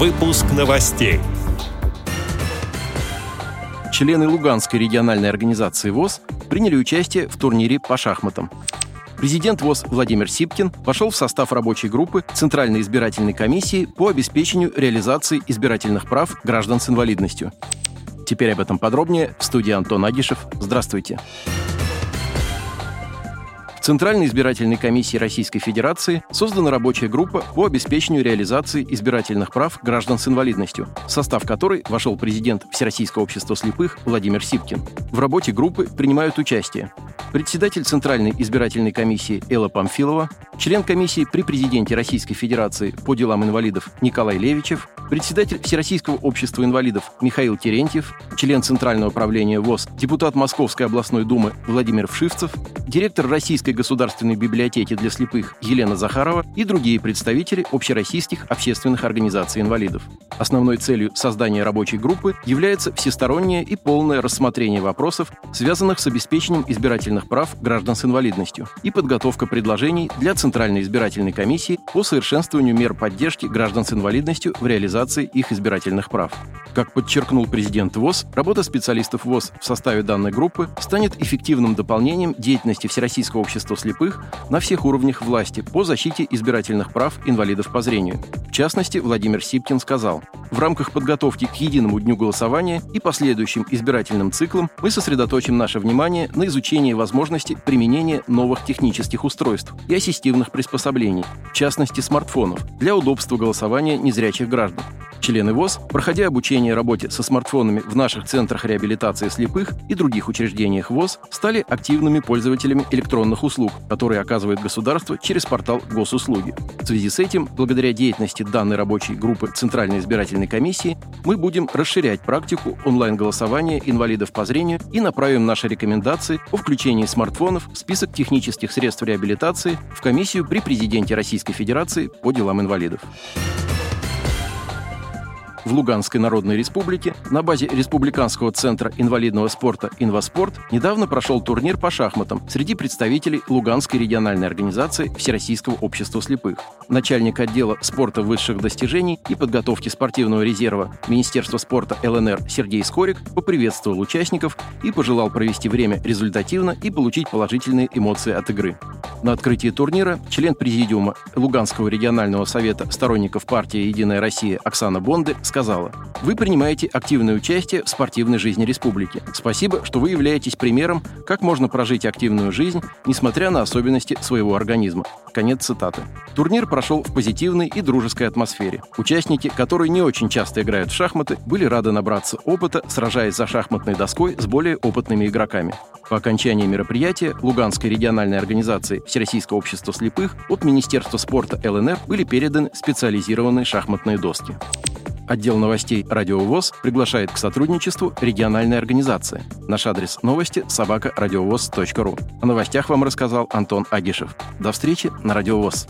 Выпуск новостей. Члены Луганской региональной организации ВОЗ приняли участие в турнире по шахматам. Президент ВОЗ Владимир Сипкин вошел в состав рабочей группы Центральной избирательной комиссии по обеспечению реализации избирательных прав граждан с инвалидностью. Теперь об этом подробнее в студии Антон Агишев. Здравствуйте. Здравствуйте. В Центральной избирательной комиссии Российской Федерации создана рабочая группа по обеспечению реализации избирательных прав граждан с инвалидностью, в состав которой вошел президент Всероссийского общества слепых Владимир Сипкин. В работе группы принимают участие председатель Центральной избирательной комиссии Элла Памфилова, член комиссии при президенте Российской Федерации по делам инвалидов Николай Левичев, председатель Всероссийского общества инвалидов Михаил Терентьев, член Центрального управления ВОЗ, депутат Московской областной думы Владимир Вшивцев, директор Российской государственной библиотеки для слепых Елена Захарова и другие представители общероссийских общественных организаций инвалидов. Основной целью создания рабочей группы является всестороннее и полное рассмотрение вопросов, связанных с обеспечением избирательных прав граждан с инвалидностью и подготовка предложений для Центральной избирательной комиссии по совершенствованию мер поддержки граждан с инвалидностью в реализации их избирательных прав. Как подчеркнул президент ВОЗ, работа специалистов ВОЗ в составе данной группы станет эффективным дополнением деятельности Всероссийского общества слепых на всех уровнях власти по защите избирательных прав инвалидов по зрению. В частности, Владимир Сипкин сказал, в рамках подготовки к единому дню голосования и последующим избирательным циклам мы сосредоточим наше внимание на изучении возможности применения новых технических устройств и ассистивных приспособлений, в частности смартфонов, для удобства голосования незрячих граждан. Члены ВОЗ, проходя обучение работе со смартфонами в наших центрах реабилитации слепых и других учреждениях ВОЗ, стали активными пользователями электронных услуг, которые оказывает государство через портал госуслуги. В связи с этим, благодаря деятельности данной рабочей группы Центральной избирательной комиссии, мы будем расширять практику онлайн-голосования инвалидов по зрению и направим наши рекомендации о включении смартфонов в список технических средств реабилитации в комиссию при президенте Российской Федерации по делам инвалидов. В Луганской Народной Республике на базе Республиканского центра инвалидного спорта «Инваспорт» недавно прошел турнир по шахматам среди представителей Луганской региональной организации Всероссийского общества слепых. Начальник отдела спорта высших достижений и подготовки спортивного резерва Министерства спорта ЛНР Сергей Скорик поприветствовал участников и пожелал провести время результативно и получить положительные эмоции от игры. На открытии турнира член президиума Луганского регионального совета сторонников партии «Единая Россия» Оксана Бонды сказала, «Вы принимаете активное участие в спортивной жизни республики. Спасибо, что вы являетесь примером, как можно прожить активную жизнь, несмотря на особенности своего организма». Конец цитаты. Турнир прошел в позитивной и дружеской атмосфере. Участники, которые не очень часто играют в шахматы, были рады набраться опыта, сражаясь за шахматной доской с более опытными игроками. По окончании мероприятия Луганской региональной организации Всероссийского общества слепых от Министерства спорта ЛНР были переданы специализированные шахматные доски. Отдел новостей «Радио ВОЗ» приглашает к сотрудничеству региональной организации. Наш адрес новости – собака ру. О новостях вам рассказал Антон Агишев. До встречи на «Радио ВОЗ».